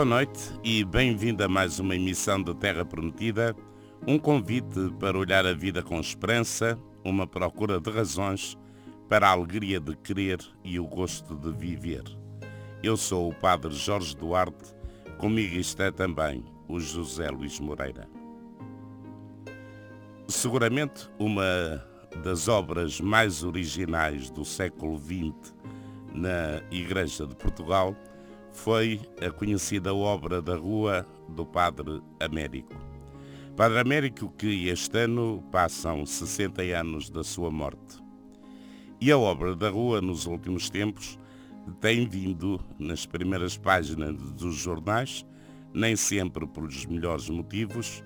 Boa noite e bem-vindo a mais uma emissão de Terra Prometida, um convite para olhar a vida com esperança, uma procura de razões para a alegria de querer e o gosto de viver. Eu sou o Padre Jorge Duarte, comigo está também o José Luís Moreira. Seguramente uma das obras mais originais do século XX na Igreja de Portugal foi a conhecida obra da Rua do Padre Américo. Padre Américo que este ano passam 60 anos da sua morte. E a obra da Rua nos últimos tempos tem vindo nas primeiras páginas dos jornais, nem sempre pelos melhores motivos,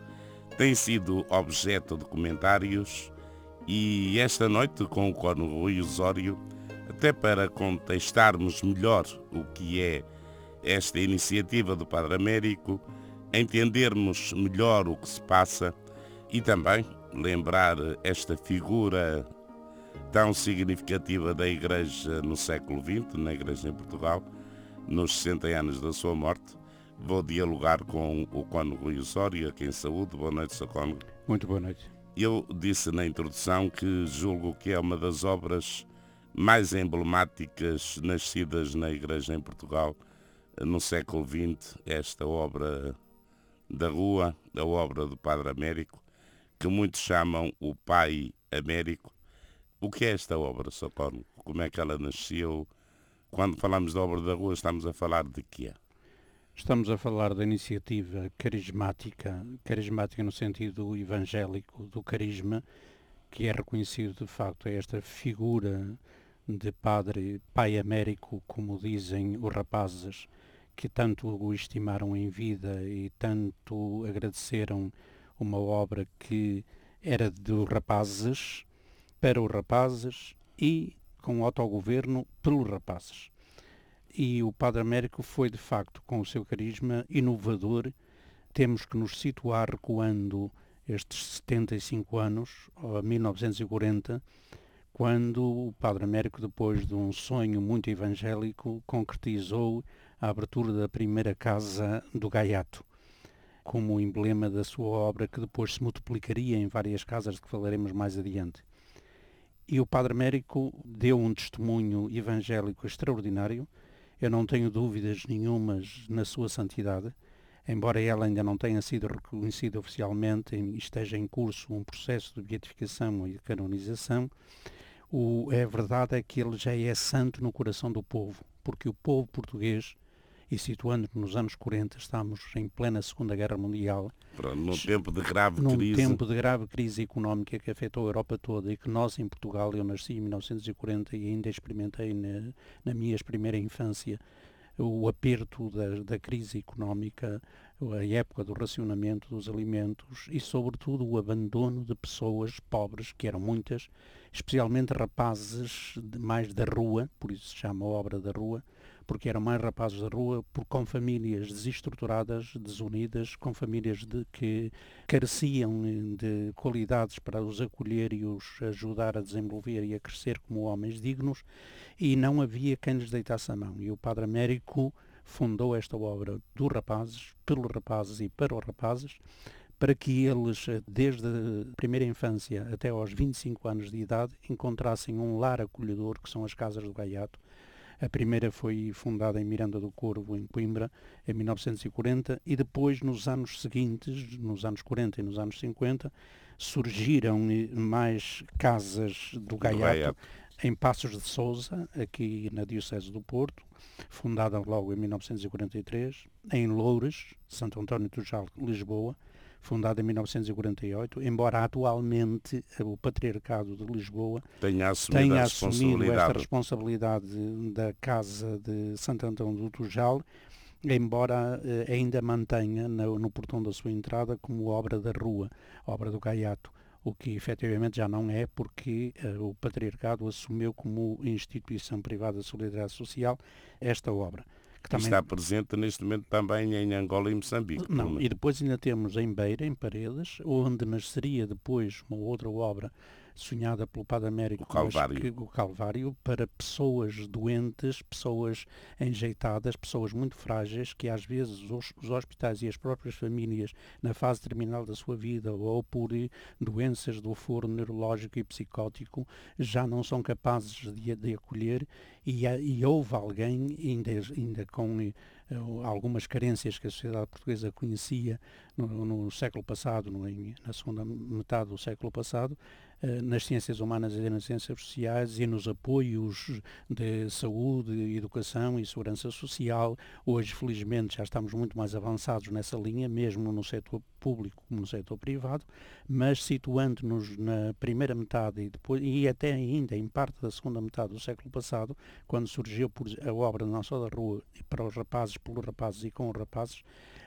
tem sido objeto de comentários e esta noite com o Cono Rui Osório, até para contestarmos melhor o que é esta iniciativa do Padre Américo, entendermos melhor o que se passa e também lembrar esta figura tão significativa da Igreja no século XX, na Igreja em Portugal, nos 60 anos da sua morte. Vou dialogar com o Cono Rui Osório, aqui em saúde. Boa noite, Sr. Cono. Muito boa noite. Eu disse na introdução que julgo que é uma das obras mais emblemáticas nascidas na Igreja em Portugal no século XX, esta obra da rua, a obra do Padre Américo, que muitos chamam o Pai Américo. O que é esta obra, Socorro? Como é que ela nasceu? Quando falamos da obra da rua, estamos a falar de quê? Estamos a falar da iniciativa carismática, carismática no sentido evangélico do carisma, que é reconhecido de facto é esta figura de padre pai américo, como dizem os rapazes, que tanto o estimaram em vida e tanto agradeceram uma obra que era dos rapazes, para os rapazes e com autogoverno pelos rapazes. E o Padre Américo foi, de facto, com o seu carisma inovador. Temos que nos situar recuando estes 75 anos, a 1940, quando o Padre Américo, depois de um sonho muito evangélico, concretizou a abertura da primeira casa do Gaiato, como emblema da sua obra que depois se multiplicaria em várias casas de que falaremos mais adiante. E o Padre Américo deu um testemunho evangélico extraordinário, eu não tenho dúvidas nenhumas na sua santidade, embora ela ainda não tenha sido reconhecida oficialmente e esteja em curso um processo de beatificação e canonização, o, é verdade é que ele já é santo no coração do povo, porque o povo português e situando-nos nos anos 40, estamos em plena Segunda Guerra Mundial. num tempo de grave num crise. Num tempo de grave crise económica que afetou a Europa toda e que nós em Portugal, eu nasci em 1940 e ainda experimentei na, na minha primeira infância o aperto da, da, crise económica, a época do racionamento dos alimentos e, sobretudo, o abandono de pessoas pobres, que eram muitas, especialmente rapazes mais da rua, por isso se chama obra da rua, porque eram mais rapazes da rua, por, com famílias desestruturadas, desunidas, com famílias de, que careciam de qualidades para os acolher e os ajudar a desenvolver e a crescer como homens dignos, e não havia quem lhes deitasse a mão. E o Padre Américo fundou esta obra dos rapazes, pelos rapazes e para os rapazes, para que eles, desde a primeira infância até aos 25 anos de idade, encontrassem um lar acolhedor, que são as casas do Gaiato, a primeira foi fundada em Miranda do Corvo, em Coimbra, em 1940, e depois, nos anos seguintes, nos anos 40 e nos anos 50, surgiram mais casas do Gaiato, em Passos de Souza, aqui na Diocese do Porto, fundada logo em 1943, em Loures, Santo António do Jal, Lisboa, fundada em 1948, embora atualmente o Patriarcado de Lisboa tenha assumido, tenha assumido esta responsabilidade. da Casa de Santo Antão do Tujal, embora eh, ainda mantenha no, no, portão da sua entrada como obra da rua, obra do Gaiato, o que efetivamente já não é porque eh, o Patriarcado assumiu como instituição privada de solidariedade social esta obra que também... está presente neste momento também em Angola e Moçambique. Não, e depois ainda temos em Beira, em Paredes, onde nasceria depois uma outra obra sonhada pelo Padre Américo, o Calvário. Que, o Calvário, para pessoas doentes, pessoas enjeitadas, pessoas muito frágeis, que às vezes os, os hospitais e as próprias famílias, na fase terminal da sua vida, ou por doenças do foro neurológico e psicótico, já não são capazes de, de acolher e, e, houve alguém, ainda, ainda com uh, algumas carências que a sociedade portuguesa conhecia no, no século passado, no, na segunda metade do século passado, nas ciências humanas e nas ciências sociais e nos apoios de saúde, educação e segurança social. Hoje, felizmente, já estamos muito mais avançados nessa linha, mesmo no setor público como no setor privado, mas situando-nos na primeira metade e, depois, e até ainda em parte da segunda metade do século passado, quando surgiu a obra Não Só da Rua para os rapazes, pelos rapazes e com os rapazes,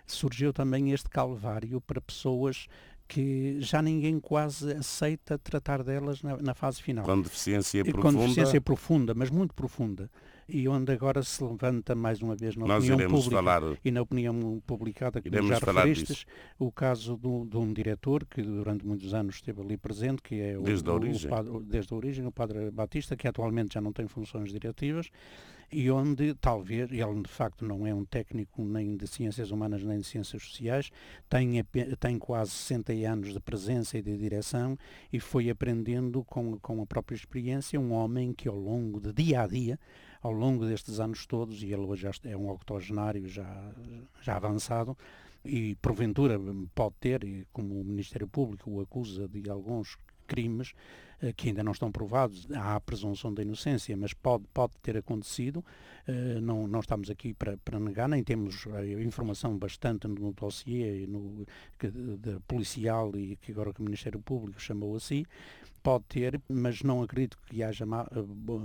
surgiu também este calvário para pessoas que já ninguém quase aceita tratar delas na, na fase final. Com deficiência profunda. Com deficiência profunda, mas muito profunda e onde agora se levanta mais uma vez na Nós opinião pública falar, e na opinião publicada que já referistes, o caso do, de um diretor que durante muitos anos esteve ali presente, que é o, desde, a origem. O, desde a origem, o padre Batista, que atualmente já não tem funções diretivas, e onde talvez, ele de facto não é um técnico nem de ciências humanas nem de ciências sociais, tem, tem quase 60 anos de presença e de direção e foi aprendendo com, com a própria experiência, um homem que ao longo de dia a dia ao longo destes anos todos, e ele hoje é um octogenário já, já avançado, e porventura pode ter, como o Ministério Público o acusa de alguns crimes que ainda não estão provados, há a presunção da inocência, mas pode, pode ter acontecido, eh, não, não estamos aqui para, para negar, nem temos informação bastante no dossiê no, que, de, policial e que agora que o Ministério Público chamou assim, pode ter, mas não acredito que haja má,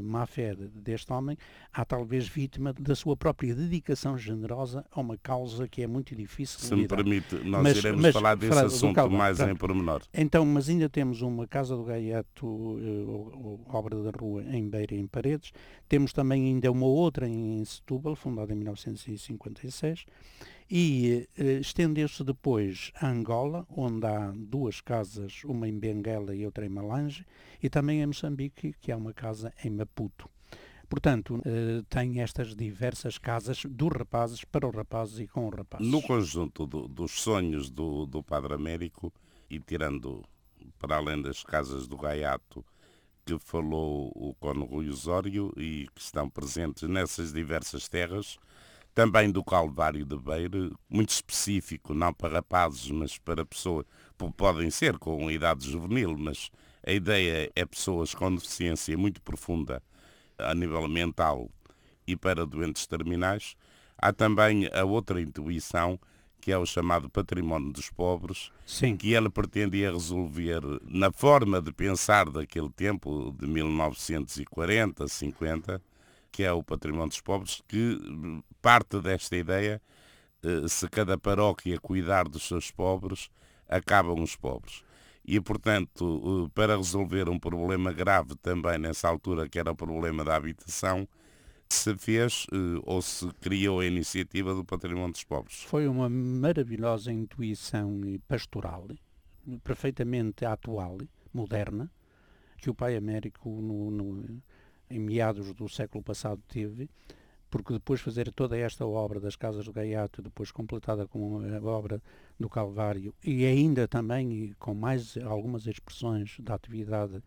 má fé deste homem. Há talvez vítima da sua própria dedicação generosa a uma causa que é muito difícil Se me permite, nós mas, iremos mas, falar desse assunto calma, mais pronto. em pormenor. Então, mas ainda temos uma Casa do Gaiato, uh, obra da rua em Beira e em Paredes. Temos também ainda uma outra em Setúbal, fundada em 1956 e eh, estendeu-se depois a Angola, onde há duas casas, uma em Benguela e outra em Malange, e também em Moçambique, que há uma casa em Maputo. Portanto, eh, tem estas diversas casas dos rapazes para os rapazes e com os rapazes. No conjunto do, dos sonhos do, do Padre Américo, e tirando para além das casas do Gaiato, que falou o Cono Rui Osório e que estão presentes nessas diversas terras, também do Calvário de Beira, muito específico, não para rapazes, mas para pessoas, podem ser com idade juvenil, mas a ideia é pessoas com deficiência muito profunda a nível mental e para doentes terminais. Há também a outra intuição, que é o chamado património dos pobres, Sim. que ela pretendia resolver na forma de pensar daquele tempo, de 1940, 50, que é o património dos pobres, que parte desta ideia, eh, se cada paróquia cuidar dos seus pobres, acabam os pobres. E, portanto, eh, para resolver um problema grave também nessa altura, que era o problema da habitação, se fez eh, ou se criou a iniciativa do Património dos Pobres. Foi uma maravilhosa intuição pastoral, perfeitamente atual, moderna, que o pai Américo no, no em meados do século passado teve, porque depois fazer toda esta obra das Casas do Gaiato, depois completada com a obra do Calvário, e ainda também com mais algumas expressões da atividade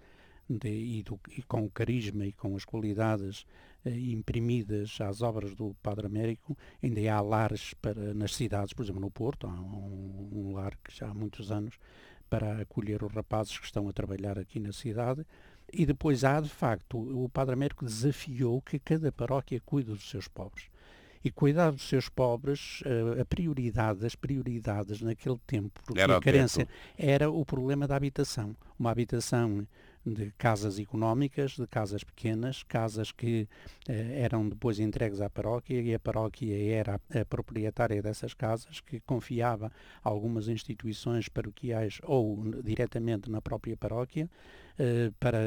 de, e, do, e, com o carisma e com as qualidades eh, imprimidas às obras do Padre Américo, ainda há lares para, nas cidades, por exemplo no Porto, há um, um lar que já há muitos anos para acolher os rapazes que estão a trabalhar aqui na cidade, e depois há, de facto, o Padre Américo desafiou que cada paróquia cuide dos seus pobres. E cuidar dos seus pobres, eh, a prioridade das prioridades naquele tempo, porque era a carência era o problema da habitação. Uma habitação de casas económicas, de casas pequenas, casas que eh, eram depois entregues à paróquia e a paróquia era a, proprietária dessas casas, que confiava algumas instituições paroquiais ou diretamente na própria paróquia uh, para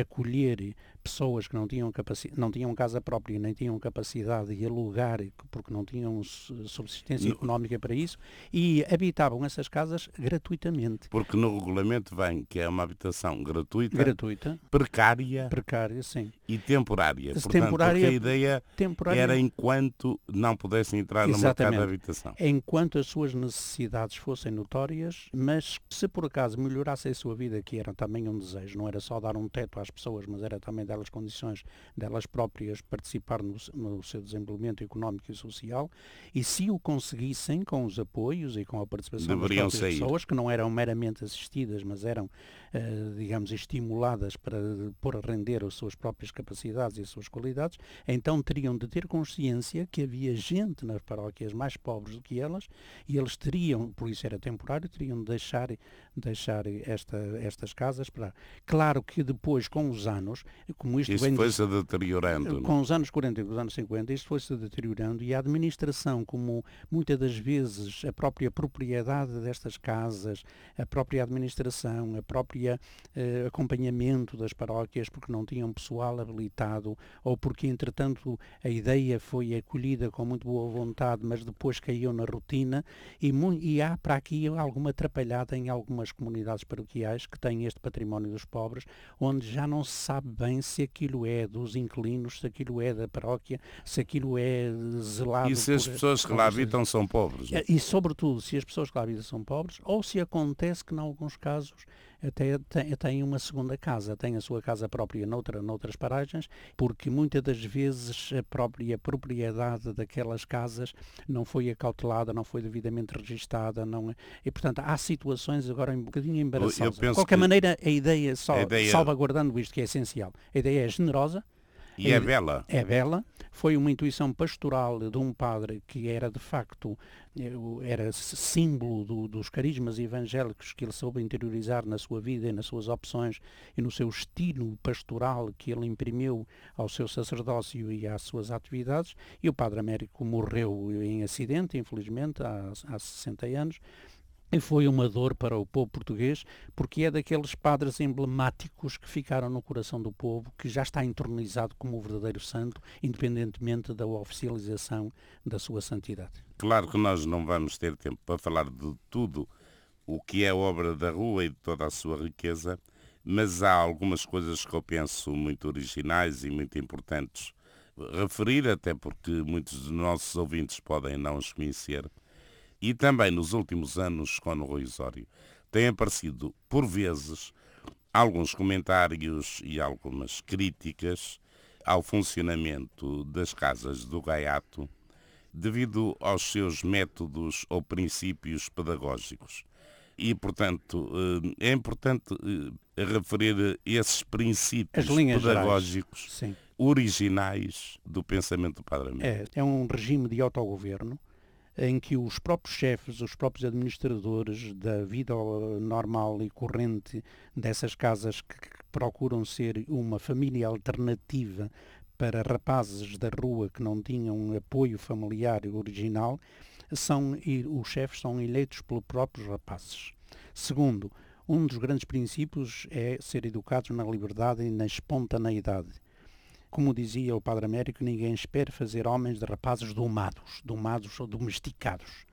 acolher pessoas que não tinham, não tinham casa própria, nem tinham capacidade de alugar, porque não tinham subsistência no... económica para isso, e habitavam essas casas gratuitamente. Porque no regulamento vem que é uma habitação gratuita, gratuita precária, precária sim. e temporária. Portanto, temporária, a ideia temporária... era enquanto não pudessem entrar no mercado de habitação. Enquanto as suas necessidades fossem notórias, mas se por acaso melhorasse a sua vida, que era também um desejo, não era só dar um teto às pessoas, mas era também dar delas condições delas próprias participar no, no, seu desenvolvimento económico e social. E se o conseguissem com os apoios e com a participação Deveriam das pessoas que não eram meramente assistidas mas eram uh, digamos estimuladas para pôr a render as suas próprias capacidades e as suas qualidades então teriam de ter consciência que havia gente nas paróquias mais pobres do que elas e eles teriam por isso era temporário teriam de deixar deixar esta, estas casas para claro que depois com os anos como isto Isso foi-se deteriorando. Com não? os anos 40 e os anos 50, isto foi-se deteriorando e a administração, como muitas das vezes a própria propriedade destas casas, a própria administração, a própria eh, acompanhamento das paróquias, porque não tinham pessoal habilitado ou porque, entretanto, a ideia foi acolhida com muito boa vontade, mas depois caiu na rotina e, e há para aqui alguma atrapalhada em algumas comunidades paroquiais que têm este património dos pobres, onde já não se sabe bem se aquilo é dos inquilinos, se aquilo é da paróquia, se aquilo é zelado. E se as pessoas que lá habitam são pobres? É? E, sobretudo, se as pessoas que lá habitam são pobres, ou se acontece que, em alguns casos, até tem, uma segunda casa, tem a sua casa própria noutra, noutras paragens, porque muitas das vezes a própria propriedade daquelas casas não foi acautelada, não foi devidamente registada, não é, e portanto há situações agora um bocadinho embaraçosas. De qualquer maneira, a ideia, só, a ideia... salvaguardando isto que é essencial, a ideia é generosa, e é bela. É bela. Foi uma intuição pastoral de um padre que era de facto eh, era símbolo do, dos carismas evangélicos que ele soube interiorizar na sua vida e nas suas opções e no seu estilo pastoral que ele imprimiu ao seu sacerdócio e às suas atividades. E o padre Américo morreu em acidente, infelizmente, há, há 60 anos e foi uma dor para o povo português, porque é daqueles padres emblemáticos que ficaram no coração do povo, que já está entronizado como o verdadeiro santo, independentemente da oficialização da sua santidade. Claro que nós não vamos ter tempo para falar de tudo o que é obra da rua e de toda a sua riqueza, mas há algumas coisas que eu penso muito originais e muito importantes referir, até porque muitos dos nossos ouvintes podem não os conhecer e também nos últimos anos com o Rui Osório, têm aparecido, por vezes, alguns comentários e algumas críticas ao funcionamento das casas do Gaiato devido aos seus métodos ou princípios pedagógicos. E, portanto, eh, é importante eh, referir esses princípios pedagógicos originais do pensamento do Padre É, é um regime de autogoverno em que os próprios chefes, os próprios administradores da vida normal e corrente dessas casas que, procuram ser uma família alternativa para rapazes da rua que não tinham apoio familiar original, são, os chefes são eleitos pelos próprios rapazes. Segundo, um dos grandes princípios é ser educados na liberdade e na espontaneidade. Como dizia o Padre Américo, ninguém espera fazer homens de rapazes domados, domados ou domesticados.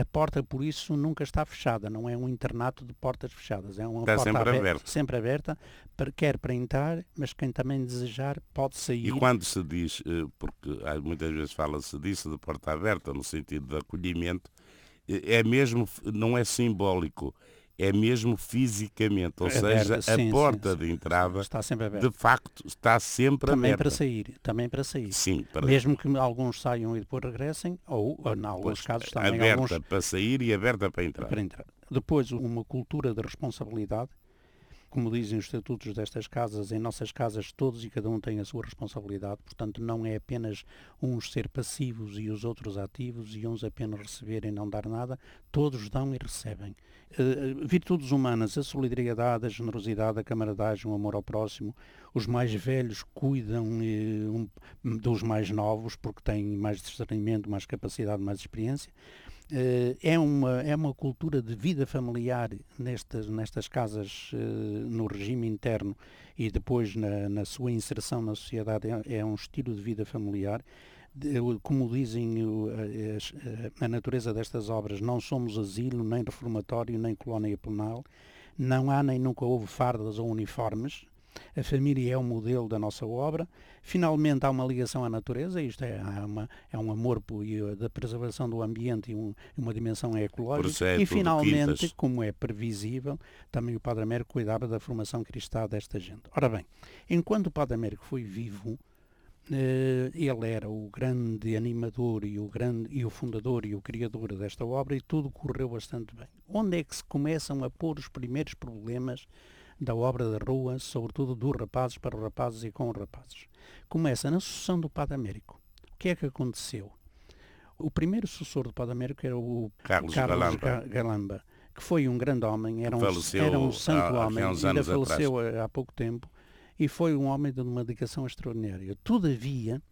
A porta, por isso, nunca está fechada, não é um internato de portas fechadas, é uma está porta sempre aberta, sempre aberta para, quer para entrar, mas quem também desejar pode sair. E quando se diz, eh, porque muitas vezes fala-se disso, de porta aberta, no sentido de acolhimento, eh, é mesmo, não é simbólico, é mesmo fisicamente, ou seja, sim, a porta sim, de entrada está sempre aberta. de facto está sempre também aberta. para sair, também para sair. Sim, para... mesmo que alguns saiam e depois regressem, ou, em alguns pois, casos também aberta alguns... para sair e aberta para entrar. para entrar. Depois uma cultura de responsabilidade como dizem os estatutos destas casas, em nossas casas todos e cada um tem a sua responsabilidade, portanto não é apenas uns ser passivos e os outros ativos e uns apenas receber e não dar nada, todos dão e recebem. Uh, virtudes humanas, a solidariedade, a generosidade, a camaradagem, o amor ao próximo, os mais velhos cuidam uh, um, dos mais novos porque têm mais discernimento, mais capacidade, mais experiência, é, uma, é uma cultura de vida familiar nestas, nestas casas uh, no regime interno e depois na, na sua inserção na sociedade. É, é, um estilo de vida familiar. Como dizem a, a natureza destas obras, não somos asilo, nem reformatório, nem colónia penal. Não há nem nunca houve fardas ou uniformes, a família é o modelo da nossa obra. Finalmente há uma ligação à natureza, isto é, uma, é um amor da preservação do ambiente e um, uma dimensão ecológica. e finalmente, como é previsível, também o Padre Américo cuidava da formação cristã desta gente. Ora bem, enquanto o Padre Américo foi vivo, eh, ele era o grande animador e o, grande, e o fundador e o criador desta obra e tudo correu bastante bem. Onde é que se começam a pôr os primeiros problemas da obra da rua, sobretudo dos rapazes para os rapazes e com os rapazes. Começa na sucessão do Padre Américo. O que é que aconteceu? O primeiro sucessor do Padre Américo era o Carlos, Carlos Galamba. Galamba. que foi um grande homem, era um, era um santo há, homem, ainda faleceu há, há pouco tempo, e foi um homem de uma dedicação extraordinária. Todavia,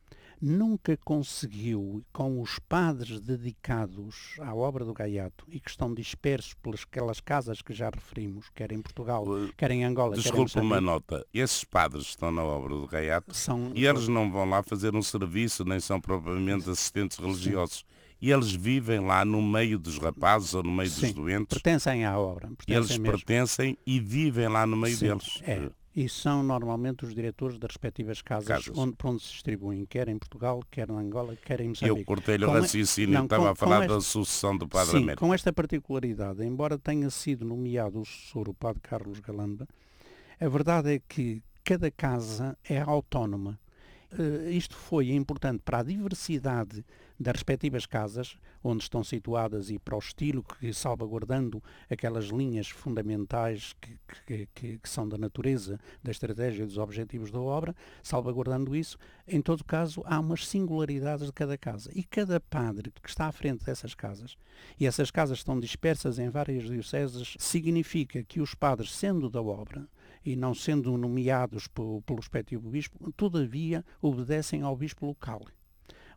nunca conseguiu, com os padres dedicados à obra do Gaiato e que estão dispersos pelas aquelas casas que já referimos, quer em Portugal, quer em Angola, Desculpe uma nota. Esses padres estão na obra do Gaiato são, e eles não vão lá fazer um serviço, nem são propriamente assistentes religiosos. Sim. E eles vivem lá no meio dos rapazes ou no meio Sim, dos doentes. Pertencem à obra. Pertencem eles mesmo. pertencem e vivem lá no meio Sim, deles. É e são normalmente os diretores das respectivas casas, casas. Onde, para onde se distribuem, quer em Portugal, quer na Angola, quer em Moçambique. Eu cortei-lhe o raciocínio, não, estava com, a falar esta, da sucessão do Padre sim, Américo. com esta particularidade, embora tenha sido nomeado o sucessor, o Padre Carlos Galamba, a verdade é que cada casa é autónoma. Uh, isto foi importante para a diversidade das respectivas casas, onde estão situadas e para o estilo que, salvaguardando aquelas linhas fundamentais que, que, que, que são da natureza, da estratégia e dos objetivos da obra, salvaguardando isso, em todo caso, há umas singularidades de cada casa. E cada padre que está à frente dessas casas, e essas casas estão dispersas em várias dioceses, significa que os padres, sendo da obra, e não sendo nomeados pelo, pelo respectivo bispo, todavia obedecem ao bispo local.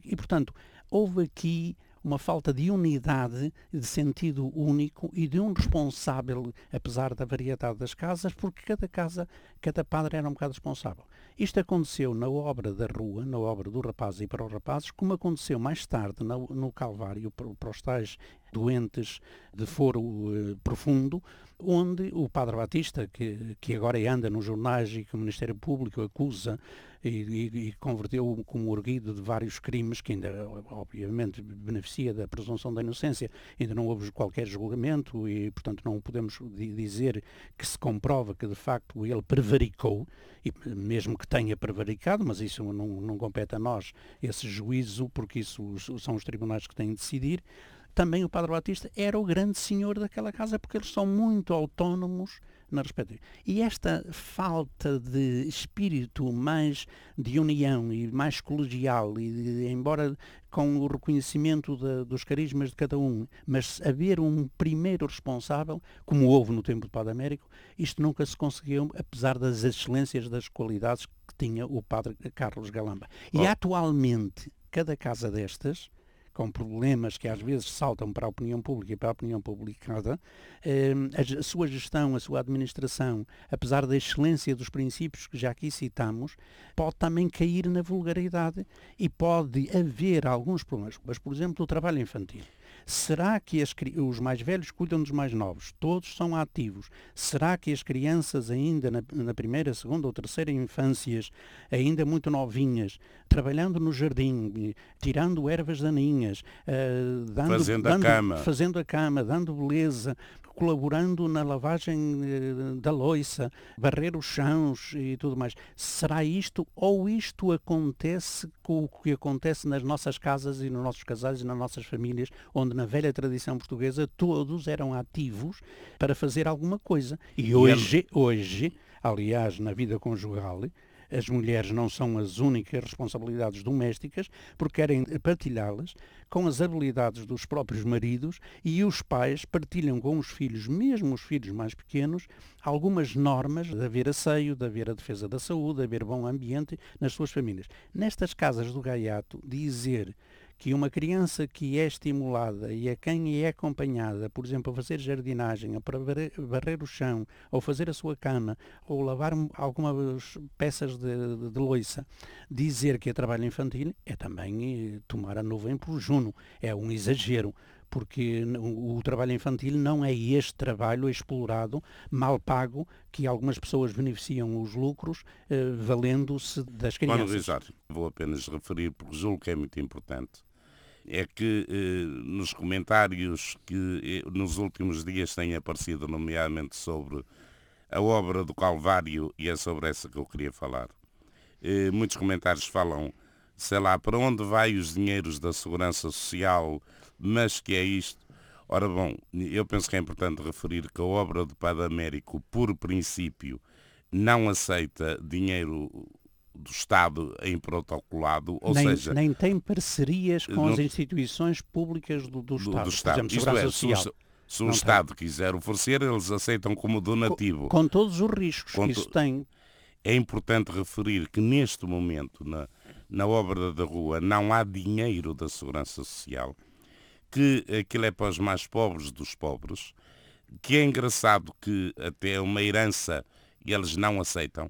E, portanto, houve aqui uma falta de unidade, de sentido único e de um responsável, apesar da variedade das casas, porque cada casa, cada padre era um bocado responsável. Isto aconteceu na obra da rua, na obra do rapaz e para os rapazes, como aconteceu mais tarde no, Calvário, para os tais doentes de foro uh, profundo, onde o Padre Batista, que, que agora anda nos jornais e que o Ministério Público acusa e, e, e converteu como orguido de vários crimes, que ainda, obviamente, beneficia da presunção da inocência, ainda não houve qualquer julgamento e, portanto, não podemos dizer que se comprova que, de facto, ele prevaricou, e mesmo que tenha prevaricado, mas isso não, não compete a nós, esse juízo, porque isso são os tribunais que têm de decidir, também o Padre Batista era o grande senhor daquela casa, porque eles são muito autónomos na respectiva. E esta falta de espírito mais de união e mais colegial, e de, embora com o reconhecimento de, dos carismas de cada um, mas haver um primeiro responsável, como houve no tempo do Padre Américo, isto nunca se conseguiu, apesar das excelências, das qualidades que tinha o Padre Carlos Galamba. E oh. atualmente, cada casa destas, com problemas que às vezes saltam para a opinião pública e para a opinião publicada, eh, a sua gestão, a sua administração, apesar da excelência dos princípios que já aqui citamos, pode também cair na vulgaridade e pode haver alguns problemas. Mas, por exemplo, o trabalho infantil. Será que as, os mais velhos cuidam dos mais novos? Todos são ativos. Será que as crianças ainda na, na primeira, segunda ou terceira infâncias, ainda muito novinhas, trabalhando no jardim, tirando ervas daninhas, uh, dando, fazendo, dando, a cama. fazendo a cama, dando beleza, colaborando na lavagem eh, da loiça, barrer os chãos e tudo mais. Será isto ou isto acontece com o que acontece nas nossas casas e nos nossos casais e nas nossas famílias, onde na velha tradição portuguesa todos eram ativos para fazer alguma coisa. E hoje, hoje, aliás, na vida conjugal, as mulheres não são as únicas responsabilidades domésticas, porque querem partilhá-las com as habilidades dos próprios maridos e os pais partilham com os filhos, mesmo os filhos mais pequenos, algumas normas de haver asseio, de haver a defesa da saúde, de haver bom ambiente nas suas famílias. Nestas casas do gaiato, dizer que uma criança que é estimulada e a quem é acompanhada, por exemplo, a fazer jardinagem, a varrer o chão, ou fazer a sua cama, ou lavar algumas peças de, de, de loiça, dizer que é trabalho infantil é também eh, tomar a nuvem por juno. É um exagero porque o, trabalho infantil não é este trabalho explorado, mal pago, que algumas pessoas beneficiam os lucros, eh, valendo-se das crianças. Mano vou apenas referir, porque julgo que é muito importante, é que eh, nos comentários que eh, nos últimos dias têm aparecido, nomeadamente sobre a obra do Calvário, e é sobre essa que eu queria falar, eh, muitos comentários falam, sei lá, para onde vai os dinheiros da Segurança Social, mas que é isto. Ora bom, eu penso que é importante referir que a obra do Padre Américo, por princípio, não aceita dinheiro do Estado em protocolado, ou nem, seja... Nem tem parcerias com as instituições públicas do, do, Estado, do, Estado. Por exemplo, Isto é, Social. Se, se o Estado tem. quiser oferecer, eles aceitam como donativo. Com, com todos os riscos com que isso tem. É importante referir que neste momento, na, na obra da rua, não há dinheiro da Segurança Social que aquilo é para os mais pobres dos pobres, que é engraçado que até uma herança e eles não aceitam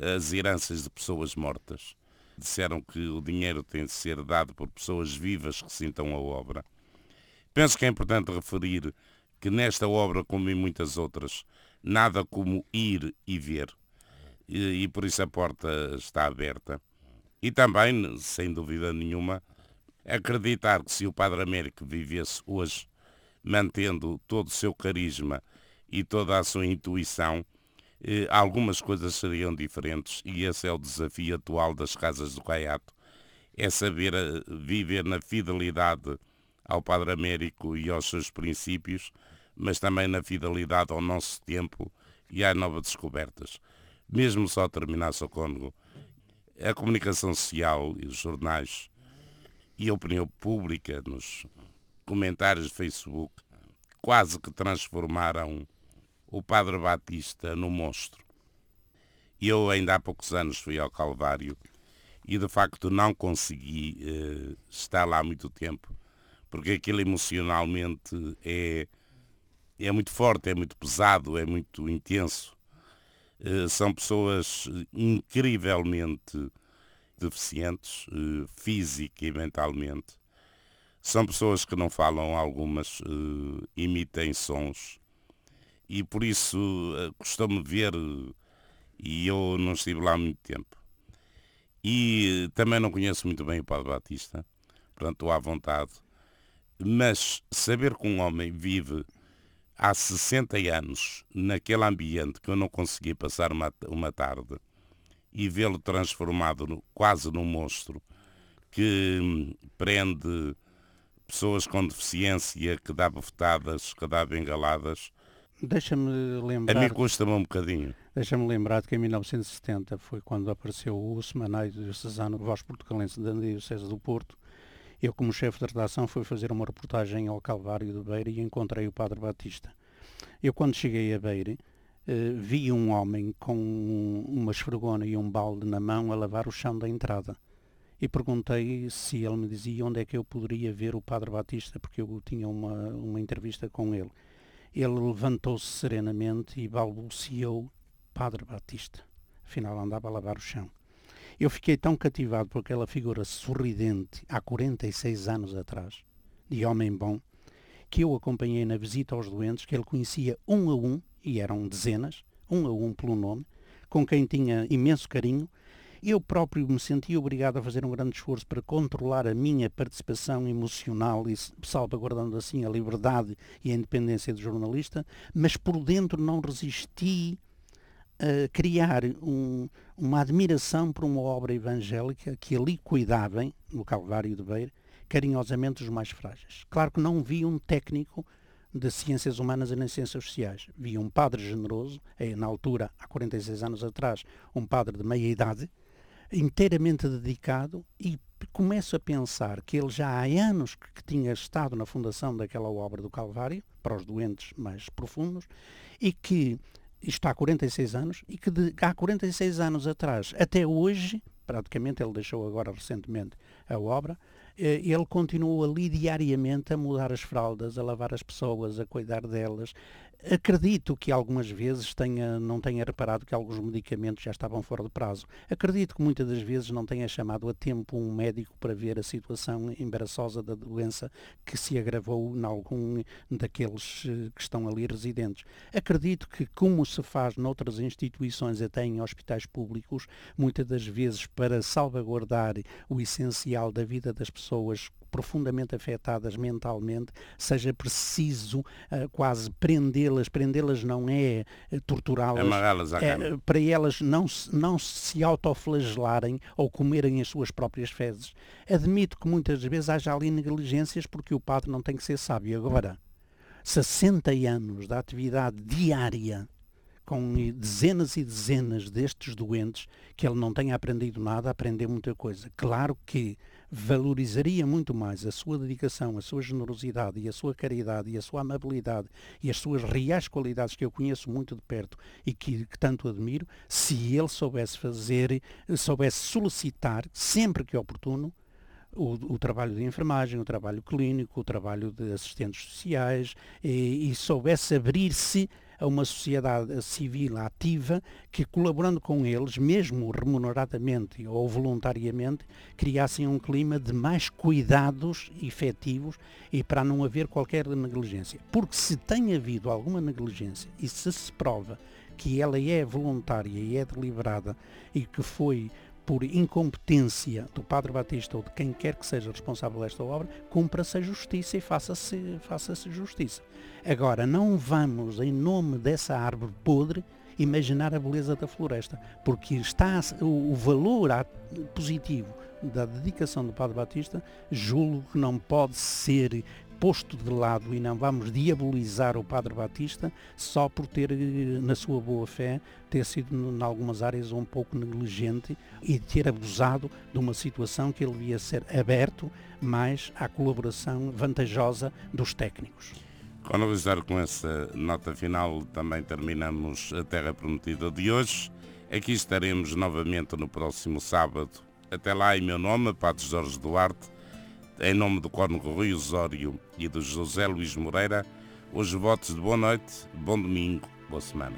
as heranças de pessoas mortas. Disseram que o dinheiro tem de ser dado por pessoas vivas que sintam a obra. Penso que é importante referir que nesta obra, como em muitas outras, nada como ir e ver. E, e por isso a porta está aberta. E também, sem dúvida nenhuma, acreditar que se o Padre Américo vivesse hoje, mantendo todo o seu carisma e toda a sua intuição, eh, algumas coisas seriam diferentes e esse é o desafio atual das casas do Caiato, é saber eh, viver na fidelidade ao Padre Américo e aos seus princípios, mas também na fidelidade ao nosso tempo e às novas descobertas. Mesmo só terminar, Socorro, a comunicação social e os jornais e a opinião pública nos comentários de Facebook quase que transformaram o Padre Batista no monstro. Eu ainda há poucos anos fui ao Calvário e de facto não consegui eh, estar lá muito tempo, porque aquilo emocionalmente é, é muito forte, é muito pesado, é muito intenso. Eh, são pessoas incrivelmente deficientes, eh, física e mentalmente. São pessoas que não falam, algumas eh, emitem sons. E por isso eh, costumo ver, e eu não estive lá há muito tempo. E também não conheço muito bem o Padre Batista, portanto estou à vontade. Mas saber que um homem vive há 60 anos naquele ambiente que eu não consegui passar uma, uma tarde, e vê-lo transformado no, quase num monstro que hum, prende pessoas com deficiência, que dá bofetadas, que dá bengaladas. Deixa-me lembrar. A mim custa-me um bocadinho. Deixa-me lembrar que em 1970 foi quando apareceu o Semanário Diocesano Voz Portugalense da Diocese do Porto. Eu, como chefe de redação, fui fazer uma reportagem ao Calvário de Beira e encontrei o Padre Batista. Eu, quando cheguei a Beira, eh, vi um homem com uma esfregona e um balde na mão a lavar o chão da entrada. E perguntei se ele me dizia onde é que eu poderia ver o Padre Batista, porque eu tinha uma, uma entrevista com ele. Ele levantou-se serenamente e balbuciou Padre Batista. Afinal, andava a lavar o chão. Eu fiquei tão cativado por aquela figura sorridente há 46 anos atrás, de homem bom, que eu acompanhei na visita aos doentes, que ele conhecia um a um e eram dezenas, um a um pelo nome, com quem tinha imenso carinho, eu próprio me senti obrigado a fazer um grande esforço para controlar a minha participação emocional e salvaguardando assim a liberdade e a independência do jornalista, mas por dentro não resisti a criar um, uma admiração por uma obra evangélica que ali cuidavam, no Calvário de Beira, carinhosamente os mais frágeis. Claro que não vi um técnico de ciências humanas e nem ciências sociais. Vi um padre generoso, é, na altura, há 46 anos atrás, um padre de meia idade, inteiramente dedicado e começo a pensar que ele já há anos que, tinha estado na fundação daquela obra do Calvário, para os doentes mais profundos, e que isto há 46 anos, e que de, há 46 anos atrás até hoje, praticamente ele deixou agora recentemente a obra, eh, ele continua ali diariamente a mudar as fraldas, a lavar as pessoas, a cuidar delas, Acredito que algumas vezes tenha, não tenha reparado que alguns medicamentos já estavam fora de prazo. Acredito que muitas das vezes não tenha chamado a tempo um médico para ver a situação embaraçosa da doença que se agravou em algum daqueles eh, que estão ali residentes. Acredito que, como se faz noutras instituições, até em hospitais públicos, muitas das vezes para salvaguardar o essencial da vida das pessoas profundamente afetadas mentalmente, seja preciso uh, quase prendê-las, prendê-las não é uh, torturá-las, é, para elas não, não se autoflagelarem ou comerem as suas próprias fezes. Admito que muitas vezes haja ali negligências porque o padre não tem que ser sábio. Agora, 60 anos da atividade diária com dezenas e dezenas destes doentes, que ele não tenha aprendido nada, aprender muita coisa. Claro que valorizaria muito mais a sua dedicação, a sua generosidade e a sua caridade e a sua amabilidade e as suas reais qualidades que eu conheço muito de perto e que, que tanto admiro, se ele soubesse fazer, soubesse solicitar, sempre que oportuno, o, o, trabalho de enfermagem, o trabalho clínico, o trabalho de assistentes sociais e, e soubesse abrir-se a uma sociedade civil ativa que, colaborando com eles, mesmo remuneradamente ou voluntariamente, criassem um clima de mais cuidados efetivos e para não haver qualquer negligência. Porque se tem havido alguma negligência e se se prova que ela é voluntária e é deliberada e que foi por incompetência do Padre Batista ou de quem quer que seja responsável desta obra, cumpra-se a justiça e faça-se faça justiça. Agora, não vamos, em nome dessa árvore podre, imaginar a beleza da floresta, porque está o, o valor positivo da dedicação do Padre Batista, julgo que não pode ser posto de lado e não vamos diabolizar o Padre Batista só por ter, na sua boa fé, ter sido em algumas áreas um pouco negligente e ter abusado de uma situação que ele devia ser aberto mais à colaboração vantajosa dos técnicos. Ao analisar com essa nota final, também terminamos a Terra Prometida de hoje. Aqui estaremos novamente no próximo sábado. Até lá, em meu nome, Padre Jorge Duarte, em nome do Cônego Rui Osório e do José Luís Moreira, hoje votos de boa noite, bom domingo, boa semana.